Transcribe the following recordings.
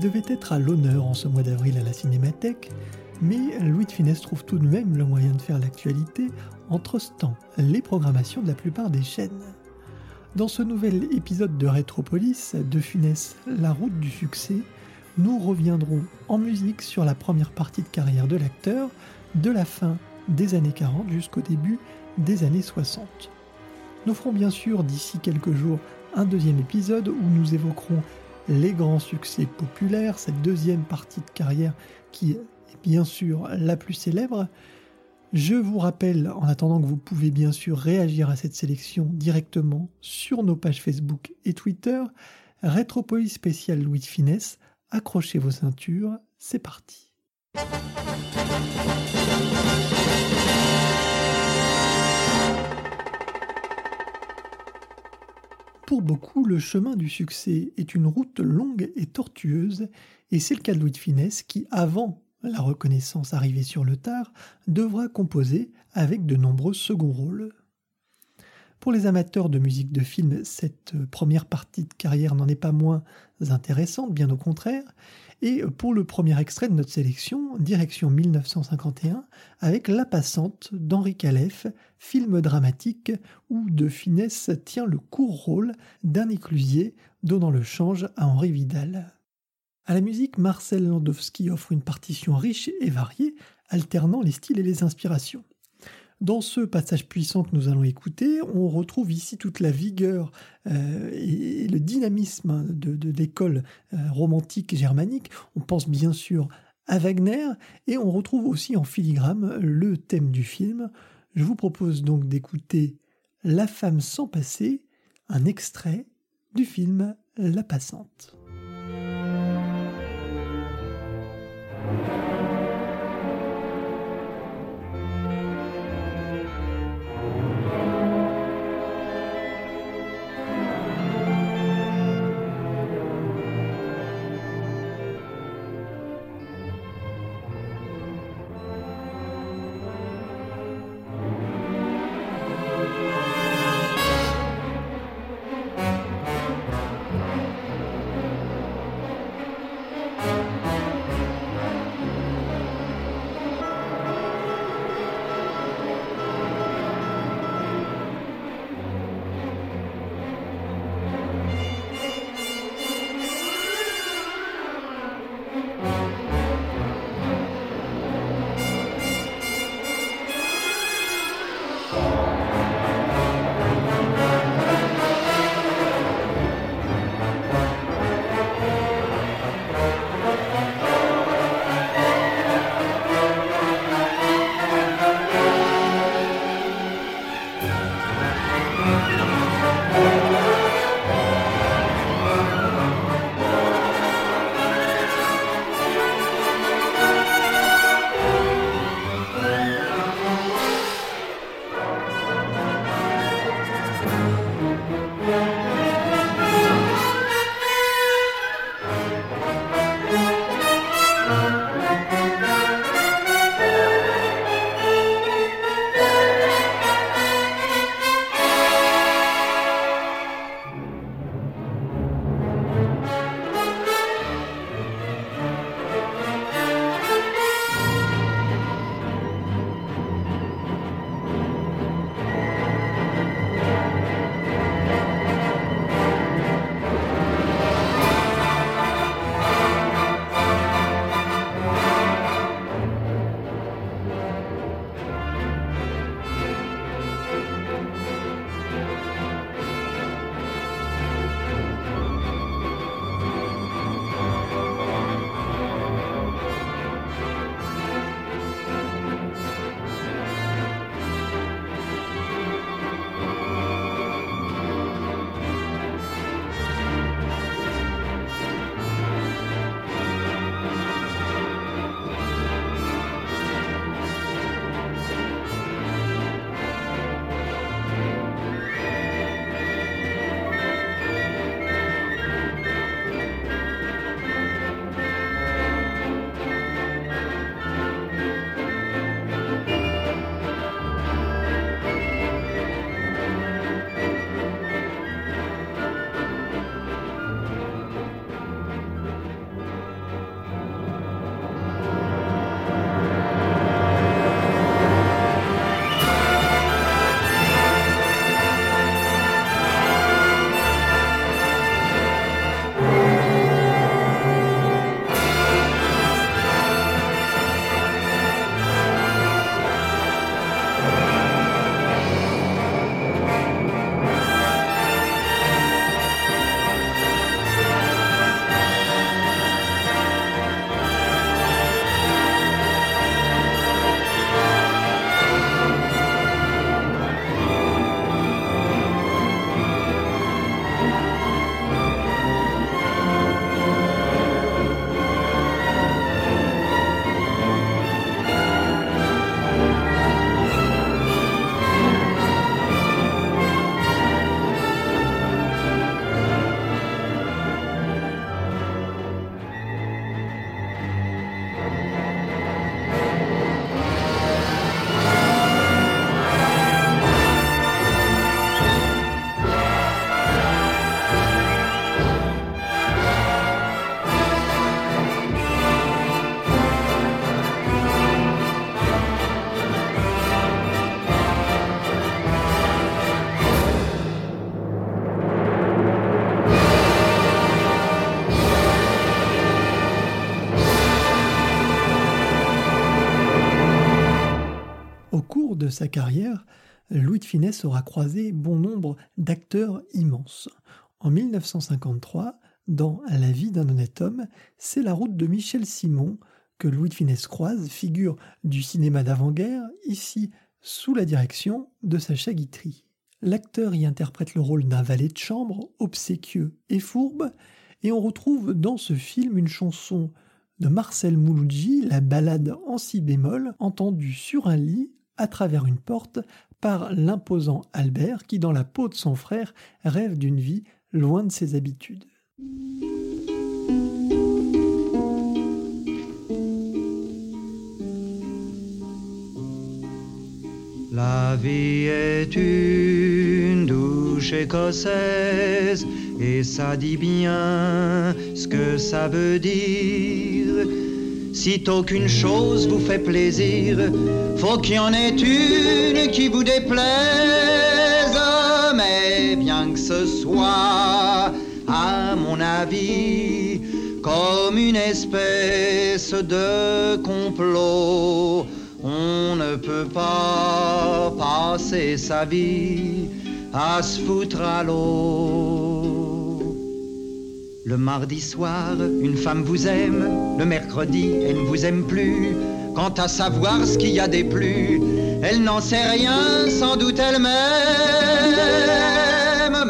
Devait être à l'honneur en ce mois d'avril à la Cinémathèque, mais Louis de Funès trouve tout de même le moyen de faire l'actualité en trustant les programmations de la plupart des chaînes. Dans ce nouvel épisode de Rétropolis, de Funès, La route du succès, nous reviendrons en musique sur la première partie de carrière de l'acteur, de la fin des années 40 jusqu'au début des années 60. Nous ferons bien sûr d'ici quelques jours un deuxième épisode où nous évoquerons les grands succès populaires, cette deuxième partie de carrière qui est bien sûr la plus célèbre. Je vous rappelle, en attendant que vous pouvez bien sûr réagir à cette sélection directement sur nos pages Facebook et Twitter, Rétropolis spécial Louis de Finesse, accrochez vos ceintures, c'est parti. Beaucoup, le chemin du succès est une route longue et tortueuse, et c'est le cas de Louis de Finesse qui, avant la reconnaissance arrivée sur le tard, devra composer avec de nombreux seconds rôles. Pour les amateurs de musique de film, cette première partie de carrière n'en est pas moins intéressante, bien au contraire. Et pour le premier extrait de notre sélection, direction 1951, avec La Passante d'Henri Calef, film dramatique où De Finesse tient le court rôle d'un éclusier donnant le change à Henri Vidal. À la musique, Marcel Landowski offre une partition riche et variée, alternant les styles et les inspirations. Dans ce passage puissant que nous allons écouter, on retrouve ici toute la vigueur euh, et le dynamisme de, l'école euh, romantique germanique. On pense bien sûr à Wagner et on retrouve aussi en filigrane le thème du film. Je vous propose donc d'écouter La femme sans passé, un extrait du film La passante. Carrière, Louis de Finesse aura croisé bon nombre d'acteurs immenses. En 1953, dans La vie d'un honnête homme, c'est la route de Michel Simon que Louis de Finesse croise, figure du cinéma d'avant-guerre, ici sous la direction de Sacha Guitry. L'acteur y interprète le rôle d'un valet de chambre, obséquieux et fourbe, et on retrouve dans ce film une chanson de Marcel Mouloudji, la ballade en si bémol, entendue sur un lit, à travers une porte, par l'imposant Albert qui, dans la peau de son frère, rêve d'une vie loin de ses habitudes. La vie est une douche écossaise et ça dit bien ce que ça veut dire. Si aucune chose vous fait plaisir, faut qu'il y en ait une qui vous déplaise. Mais bien que ce soit, à mon avis, comme une espèce de complot on ne peut pas passer sa vie à se foutre à l'eau. Le mardi soir, une femme vous aime, le mercredi, elle ne vous aime plus. Quant à savoir ce qu'il y a des plus, elle n'en sait rien, sans doute elle-même.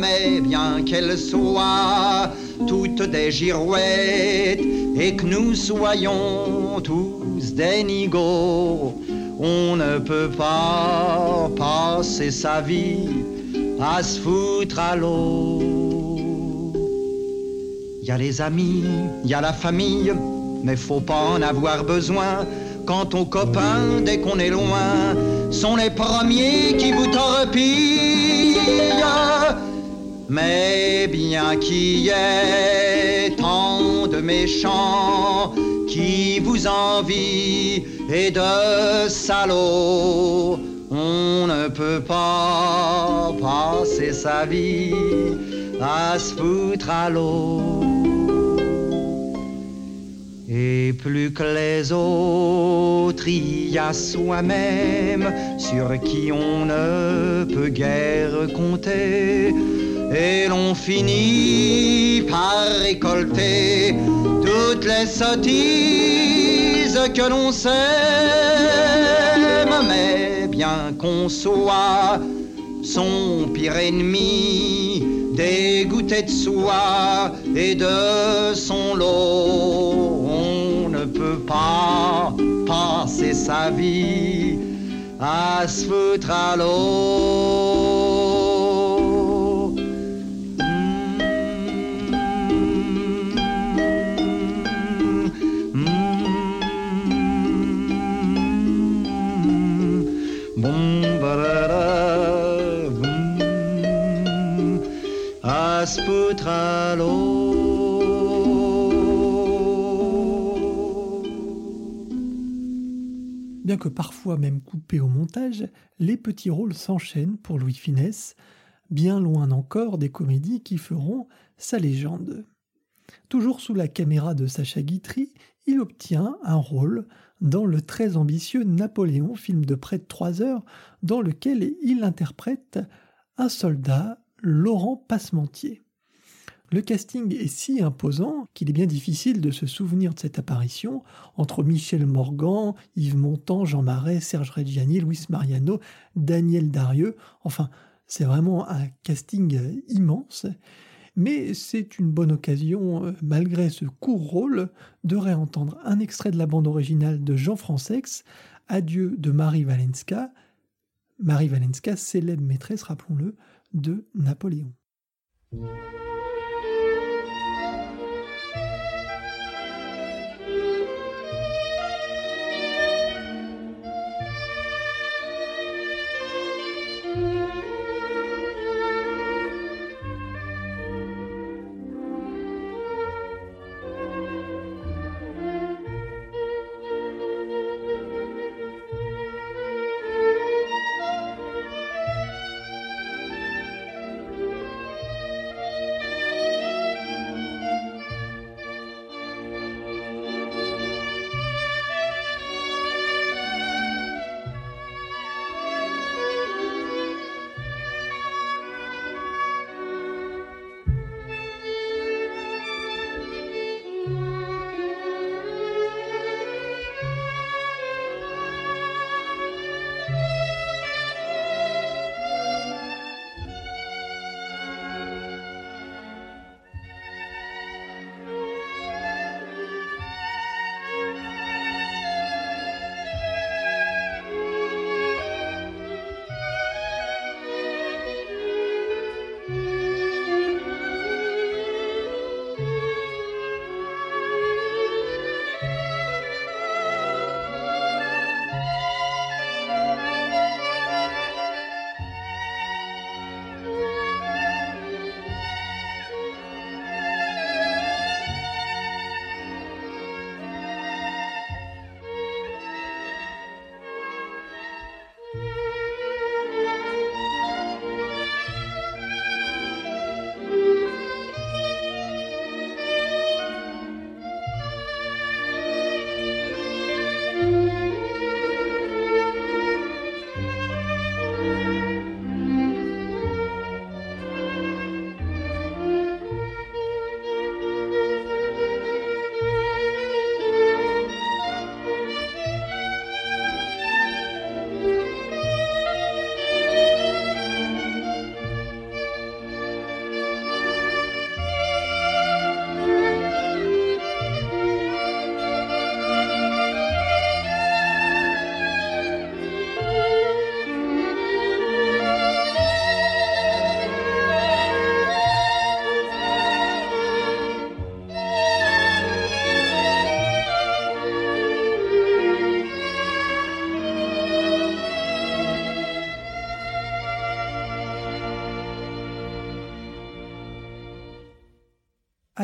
Mais bien qu'elle soit toutes des girouettes et que nous soyons tous des nigauds, on ne peut pas passer sa vie à se foutre à l'eau. Y a les amis, y a la famille, mais faut pas en avoir besoin. Quand aux copains, dès qu'on est loin, sont les premiers qui vous torpillent. Mais bien qu'il y ait tant de méchants qui vous envient et de salauds, on ne peut pas passer sa vie à se foutre à l'eau. Et plus que les autres, il y a soi-même sur qui on ne peut guère compter. Et l'on finit par récolter toutes les sottises que l'on sait, mais bien qu'on soit son pire ennemi, dégoûté de soi et de son lot, on ne peut pas passer sa vie à se foutre à l'eau. Bien que parfois même coupés au montage, les petits rôles s'enchaînent pour Louis Finesse, bien loin encore des comédies qui feront sa légende. Toujours sous la caméra de Sacha Guitry, il obtient un rôle dans le très ambitieux Napoléon, film de près de trois heures, dans lequel il interprète un soldat, Laurent Passementier. Le casting est si imposant qu'il est bien difficile de se souvenir de cette apparition entre Michel Morgan, Yves Montand, Jean Marais, Serge Reggiani, Luis Mariano, Daniel Darieux. Enfin, c'est vraiment un casting immense. Mais c'est une bonne occasion, euh, malgré ce court rôle, de réentendre un extrait de la bande originale de Jean Francex, Adieu de Marie Valenska. Marie Valenska, célèbre maîtresse, rappelons-le, de Napoléon.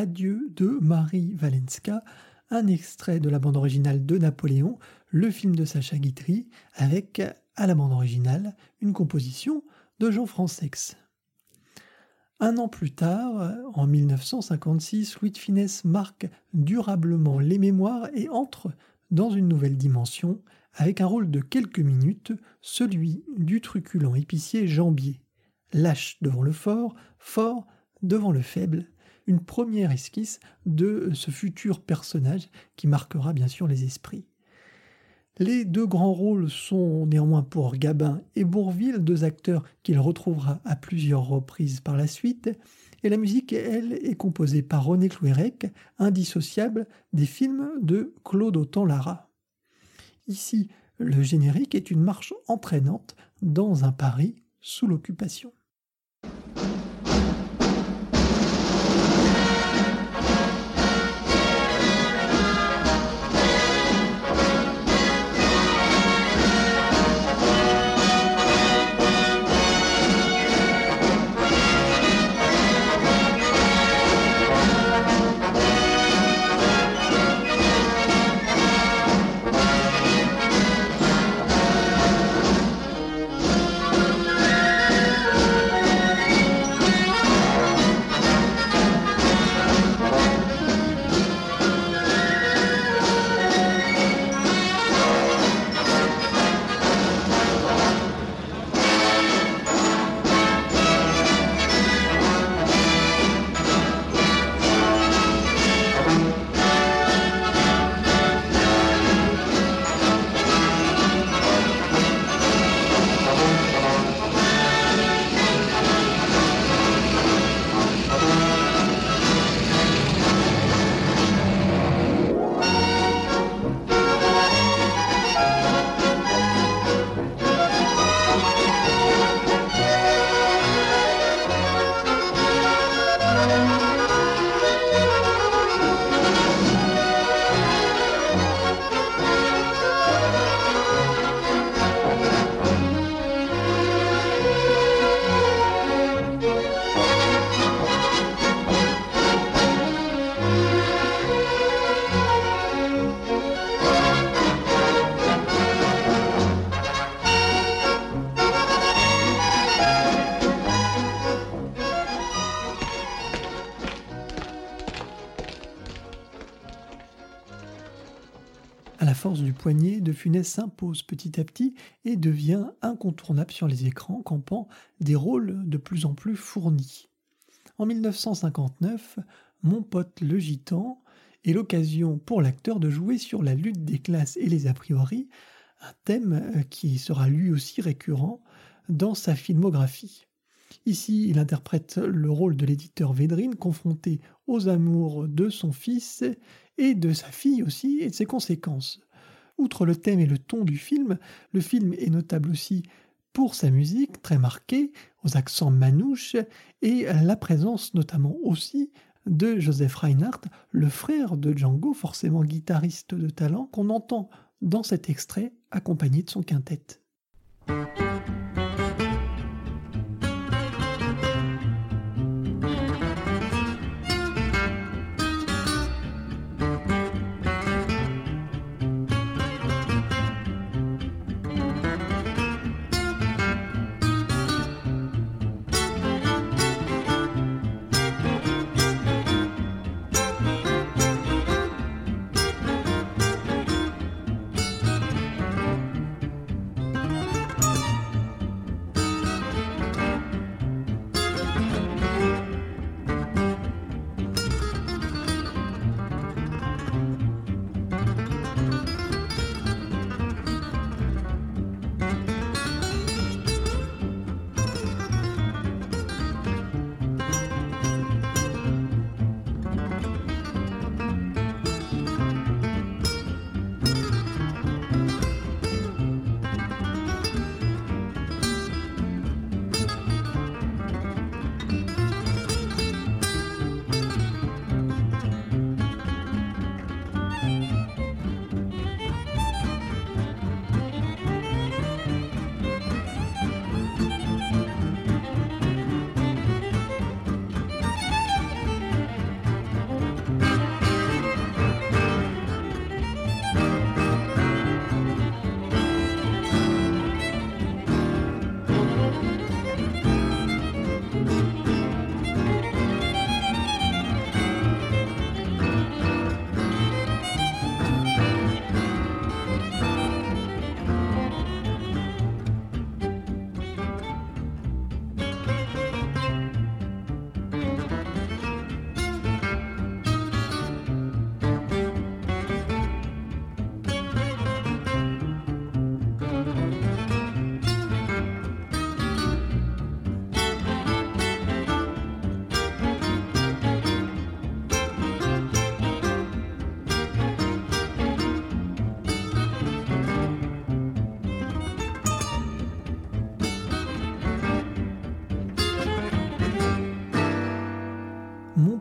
Adieu de Marie Walenska, un extrait de la bande originale de Napoléon, le film de Sacha Guitry, avec à la bande originale une composition de Jean Francex. Un an plus tard, en 1956, Louis de Finesse marque durablement les mémoires et entre dans une nouvelle dimension avec un rôle de quelques minutes, celui du truculent épicier Jambier. Lâche devant le fort, fort devant le faible, une première esquisse de ce futur personnage qui marquera bien sûr les esprits. Les deux grands rôles sont néanmoins pour Gabin et Bourville, deux acteurs qu'il retrouvera à plusieurs reprises par la suite, et la musique, elle, est composée par René Clouérec, indissociable des films de Claude Autant-Lara. Ici, le générique est une marche entraînante dans un Paris sous l'occupation. Du poignet, De Funès s'impose petit à petit et devient incontournable sur les écrans, campant des rôles de plus en plus fournis. En 1959, Mon pote le gitan est l'occasion pour l'acteur de jouer sur la lutte des classes et les a priori, un thème euh, qui sera lui aussi récurrent dans sa filmographie. Ici, il interprète le rôle de l'éditeur Védrine confronté aux amours de son fils et de sa fille aussi et de ses conséquences. Outre le thème et le ton du film, le film est notable aussi pour sa musique très marquée, aux accents manouches, et la présence notamment aussi de Joseph Reinhardt, le frère de Django, forcément guitariste de talent, qu'on entend dans cet extrait accompagné de son quintet.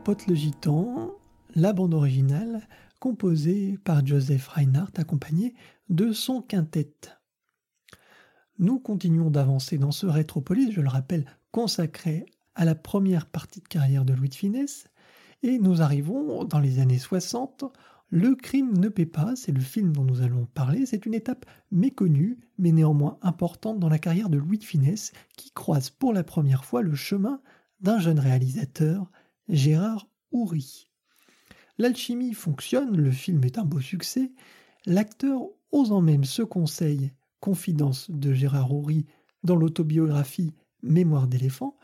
Roth le Gitan, la bande originale composée par Joseph Reinhardt accompagné de son quintet. Nous continuons d'avancer dans ce rétropolis, je le rappelle, consacré à la première partie de carrière de Louis de Finesse, et nous arrivons dans les années 60. Le crime ne paie pas, c'est le film dont nous allons parler, c'est une étape méconnue, mais néanmoins importante dans la carrière de Louis de Finesse, qui croise pour la première fois le chemin d'un jeune réalisateur, Gérard Houry. L'alchimie fonctionne, le film est un beau succès, l'acteur osant même ce conseil confidence de Gérard Houry dans l'autobiographie Mémoire d'éléphant,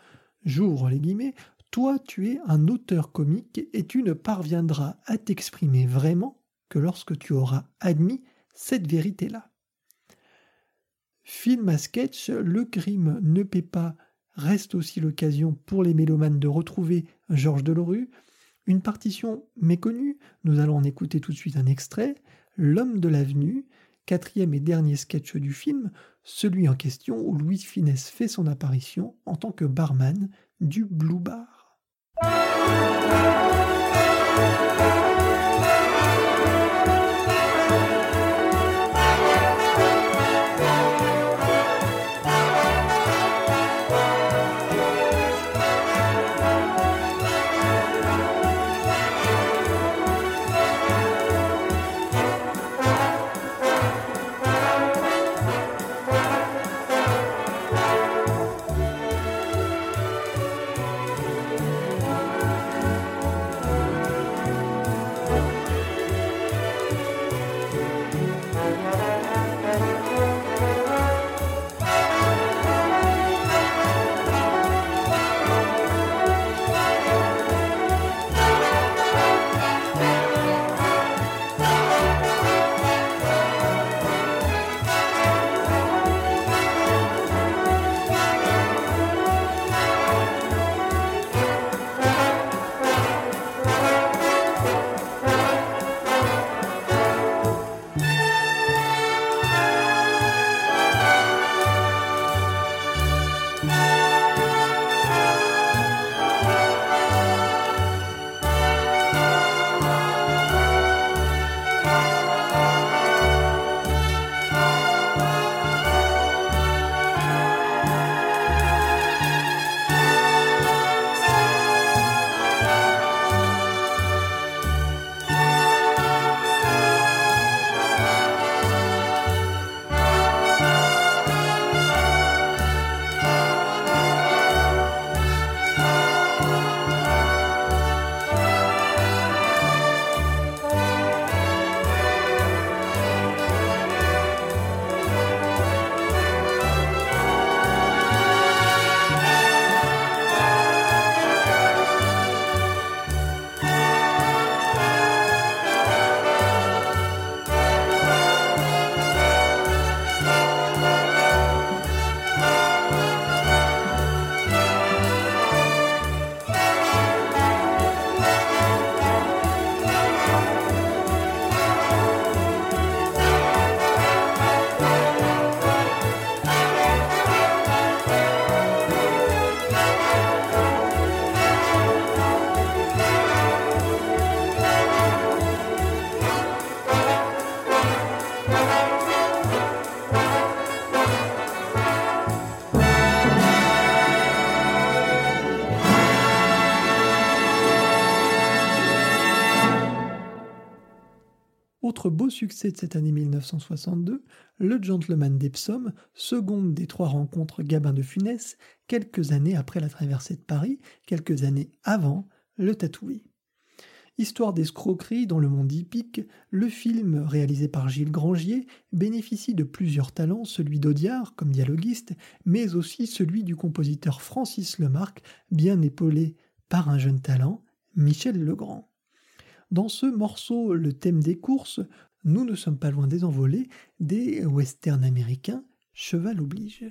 j'ouvre les guillemets, toi tu es un auteur comique et tu ne parviendras à t'exprimer vraiment que lorsque tu auras admis cette vérité-là. Film à sketch, le crime ne paie pas reste aussi l'occasion pour les mélomanes de retrouver Georges Delorue, une partition méconnue, nous allons en écouter tout de suite un extrait, L'homme de l'avenue, quatrième et dernier sketch du film, celui en question où Louis Finesse fait son apparition en tant que barman du Blue Bar. De cette année 1962, Le Gentleman d'Epsom, seconde des trois rencontres Gabin de Funès, quelques années après la traversée de Paris, quelques années avant Le Tatoué. Histoire d'escroquerie dans le monde hippique, le film, réalisé par Gilles Grangier, bénéficie de plusieurs talents, celui d'Audiard comme dialoguiste, mais aussi celui du compositeur Francis Lemarque, bien épaulé par un jeune talent, Michel Legrand. Dans ce morceau, le thème des courses, nous ne sommes pas loin des envolées des westerns américains, cheval oblige.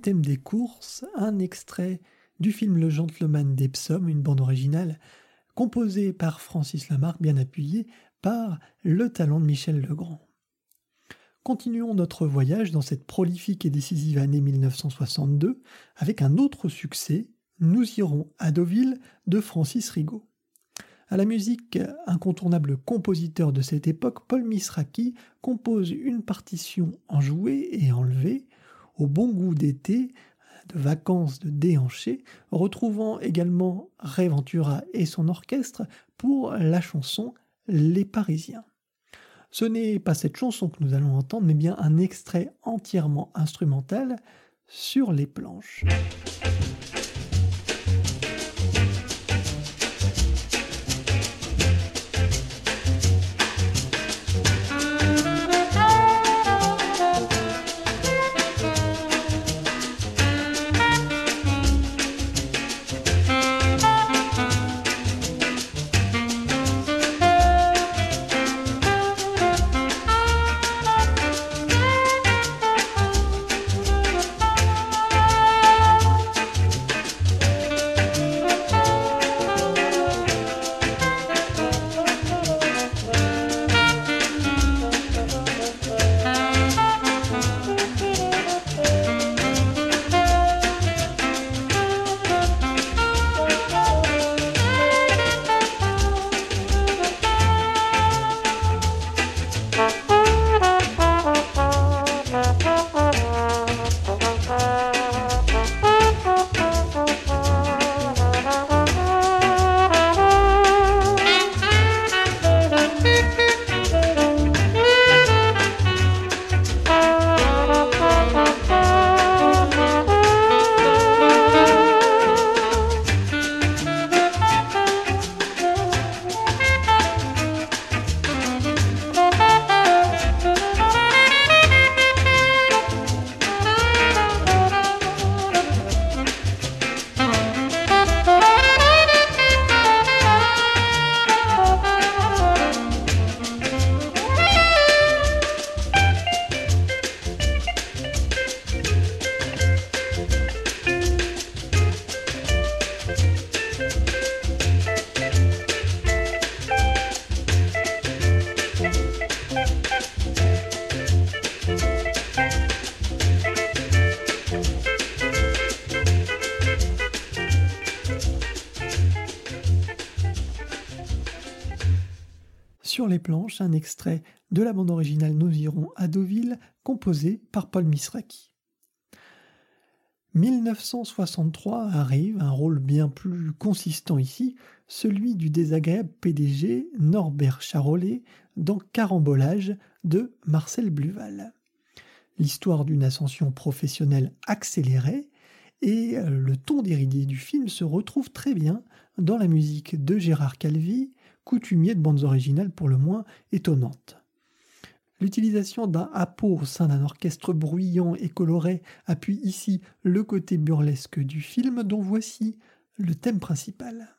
Thème des courses, un extrait du film Le Gentleman d'Epsom, une bande originale composée par Francis Lamarck, bien appuyée par le talent de Michel Legrand. Continuons notre voyage dans cette prolifique et décisive année 1962 avec un autre succès, Nous irons à Deauville de Francis Rigaud. À la musique, incontournable compositeur de cette époque, Paul Misraki compose une partition enjouée et enlevée, au bon goût d'été, de vacances de déhanché, retrouvant également Ray Ventura et son orchestre pour la chanson Les Parisiens. Ce n'est pas cette chanson que nous allons entendre, mais bien un extrait entièrement instrumental sur les planches. Les planches un extrait de la bande originale Nous irons à Deauville, composé par Paul Misraki. 1963 arrive, un rôle bien plus consistant ici, celui du désagréable PDG Norbert Charolais dans Carambolage de Marcel Bluval. L'histoire d'une ascension professionnelle accélérée et le ton déridé du film se retrouve très bien dans la musique de Gérard Calvi coutumier de bandes originales pour le moins étonnantes. L'utilisation d'un hapeau au sein d'un orchestre bruyant et coloré appuie ici le côté burlesque du film dont voici le thème principal.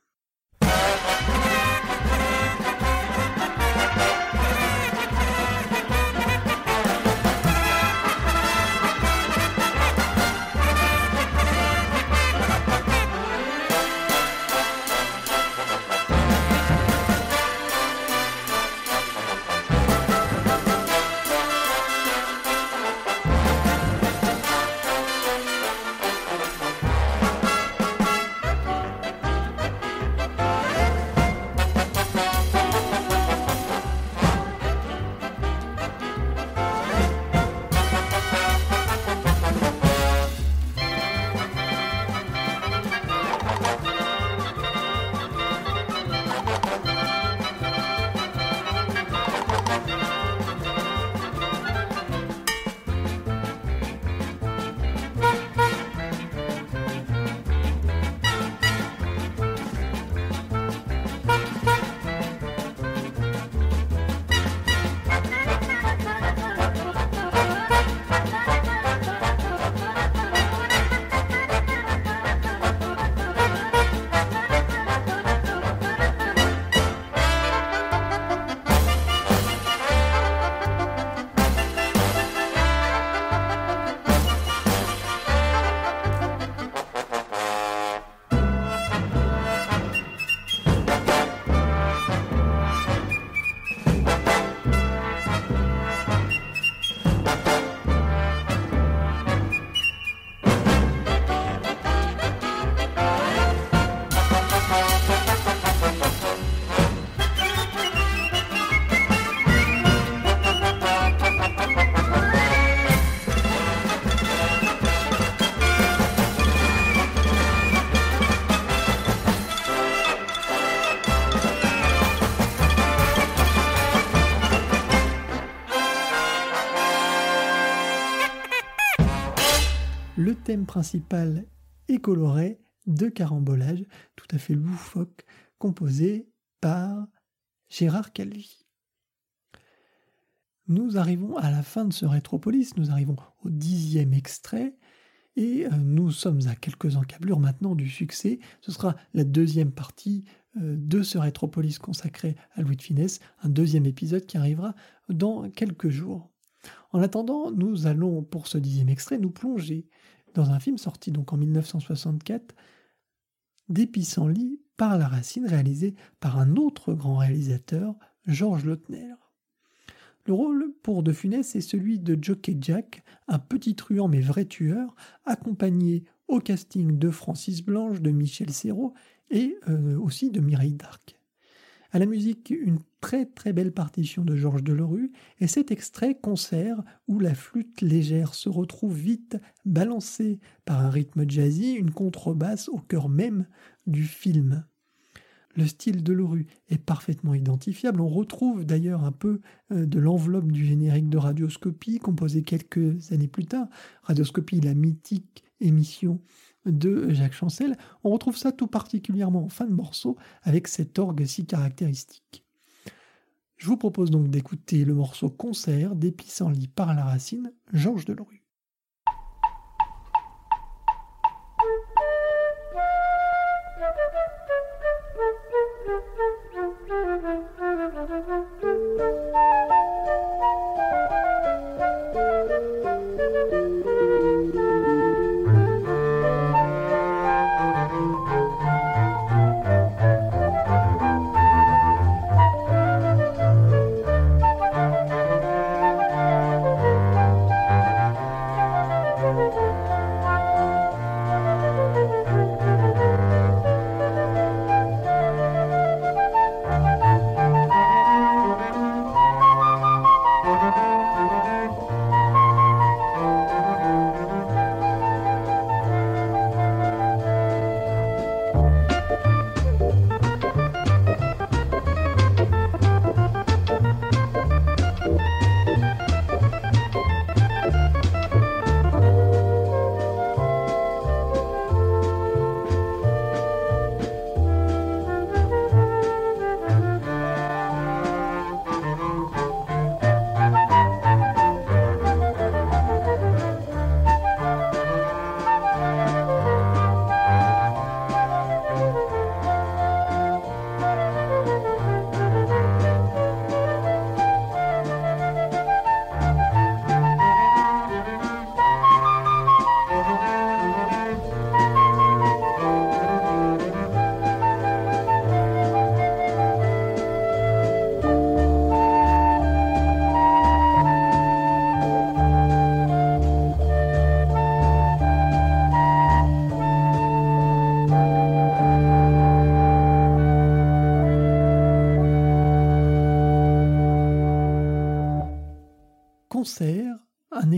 Thème principal est coloré de carambolage tout à fait loufoque composé par Gérard Calvi. Nous arrivons à la fin de ce rétropolis, nous arrivons au dixième extrait, et euh, nous sommes à quelques encablures maintenant du succès. Ce sera la deuxième partie euh, de ce rétropolis consacré à Louis de Finesse, un deuxième épisode qui arrivera dans quelques jours. En attendant, nous allons, pour ce dixième extrait, nous plonger dans un film sorti donc en 1964, Des par la racine, réalisé par un autre grand réalisateur, Georges Lautner. Le rôle pour De Funès est celui de Jockey Jack, un petit truand mais vrai tueur, accompagné au casting de Francis Blanche, de Michel Serrault et euh, aussi de Mireille Darc. À la musique, une très très belle partition de Georges Delerue et cet extrait concert où la flûte légère se retrouve vite balancée par un rythme jazzy, une contrebasse au cœur même du film. Le style de Leroux est parfaitement identifiable. On retrouve d'ailleurs un peu euh, de l'enveloppe du générique de Radioscopie, composé quelques années plus tard. Radioscopie, la mythique émission de Jacques Chancel. On retrouve ça tout particulièrement en fin de morceau avec cet orgue si caractéristique. Je vous propose donc d'écouter le morceau concert des pissenlits par la racine, Georges Delerue.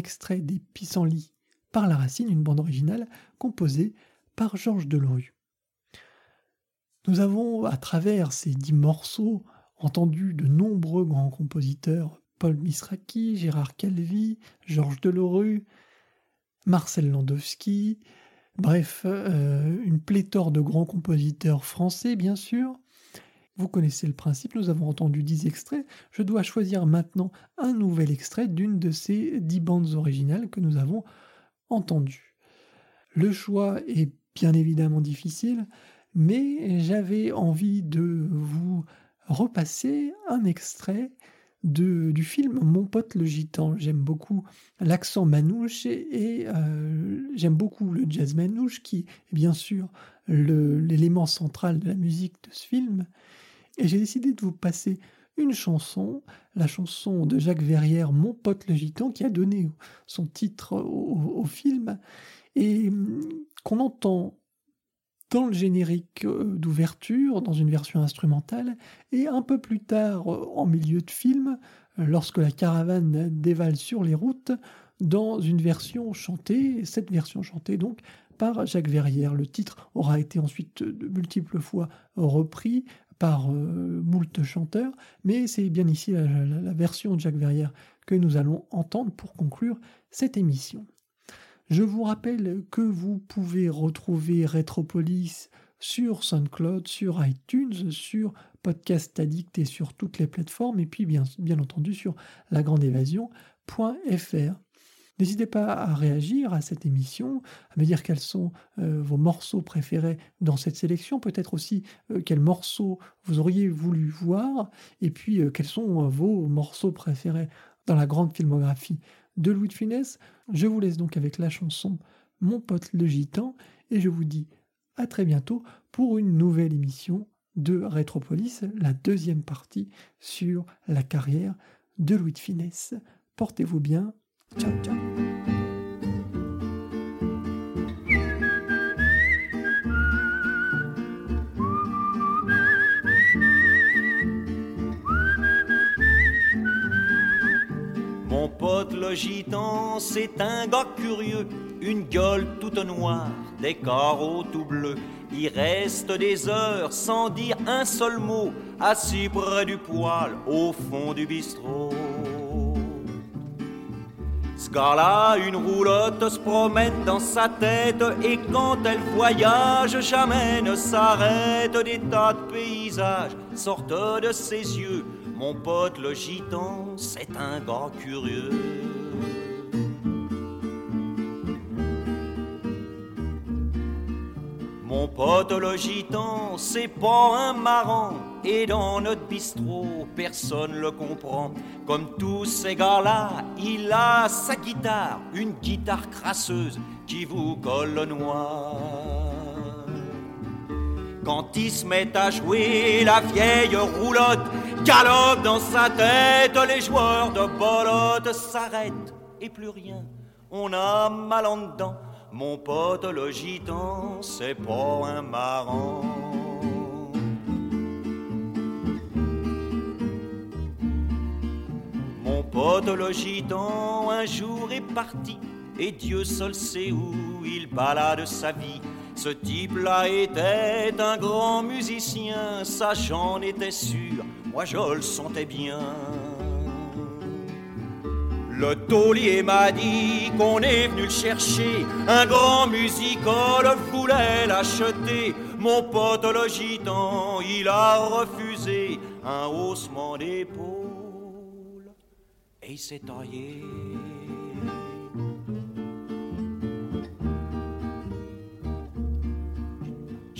Extrait des Pissenlits par la racine, une bande originale composée par Georges Delerue. Nous avons, à travers ces dix morceaux, entendu de nombreux grands compositeurs, Paul Misraki, Gérard Calvi, Georges Delerue, Marcel Landowski, bref, euh, une pléthore de grands compositeurs français, bien sûr, vous connaissez le principe, nous avons entendu dix extraits. Je dois choisir maintenant un nouvel extrait d'une de ces dix bandes originales que nous avons entendues. Le choix est bien évidemment difficile, mais j'avais envie de vous repasser un extrait du film Mon pote le gitan. J'aime beaucoup l'accent manouche et, euh, j'aime beaucoup le jazz manouche qui bien sûr l'élément central de la musique de ce film. Et j'ai décidé de vous passer une chanson, la chanson de Jacques Verrière, Mon pote le gitan, qui a donné son titre au, film, et hum, qu'on entend dans le générique euh, d'ouverture, dans une version instrumentale, et un peu plus tard, euh, en milieu de film, euh, lorsque la caravane dévale sur les routes, dans une version chantée, cette version chantée donc par Jacques Verrière. Le titre aura été ensuite de multiples fois repris par euh, moult chanteurs, mais c'est bien ici la, version de Jacques Verrière que nous allons entendre pour conclure cette émission. Je vous rappelle que vous pouvez retrouver Retropolis sur SoundCloud, sur iTunes, sur Podcast Addict et sur toutes les plateformes, et puis bien, entendu sur lagrandeévasion.fr. N'hésitez pas à réagir à cette émission, à me dire quels sont euh, vos morceaux préférés dans cette sélection, peut-être aussi euh, quels morceaux vous auriez voulu voir, et puis euh, quels sont vos morceaux préférés dans la grande filmographie de Louis de Funès. Je vous laisse donc avec la chanson Mon pote le gitan, et je vous dis à très bientôt pour une nouvelle émission de Rétropolis, la deuxième partie sur la carrière de Louis de Funès. Portez-vous bien, Mon pote le gitan, c'est un gars curieux, une gueule toute noire, des carreaux tout bleus. Il reste des heures sans dire un seul mot, assis près du poêle au fond du bistrot. Gars-là, une roulotte se promène dans sa tête et quand elle voyage, jamais ne s'arrête. Des tas de paysages sortent de ses yeux. Mon pote le gitan, c'est un gars curieux. Mon pote le gitan, c'est pas un marrant. Et dans notre bistrot, personne le comprend. Comme tous ces gars-là, il a sa guitare, une guitare crasseuse qui vous colle le noir. Quand il se met à jouer, la vieille roulotte galope dans sa tête. Les joueurs de bolotte s'arrêtent et plus rien. On a mal en dedans. Mon pote le gitan, c'est pas un marrant. Mon pote le gitan, un jour est parti, et Dieu seul sait où il balade sa vie. Ce type-là était un grand musicien, ça j'en étais sûr, moi je le sentais bien. Le taulier m'a dit qu'on est venu le chercher. Un grand musical voulait l'acheter. Mon pote le gitan, il a refusé un haussement d'épaule et il s'est taillé.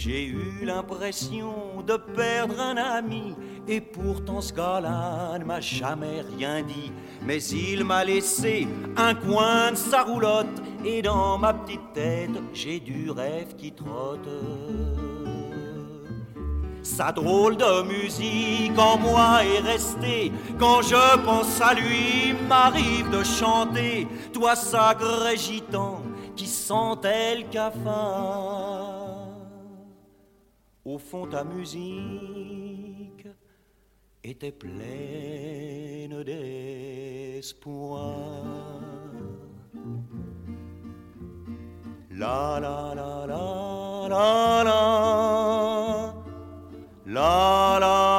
J'ai eu l'impression de perdre un ami, et pourtant ce gars-là ne m'a jamais rien dit. Mais il m'a laissé un coin de sa roulotte, et dans ma petite tête, j'ai du rêve qui trotte. Sa drôle de musique en moi est restée. Quand je pense à lui, m'arrive de chanter. Toi, sacré gitan, qui sentait le cafard. Au fond, ta musique était pleine d'espoir. La la la la la la la la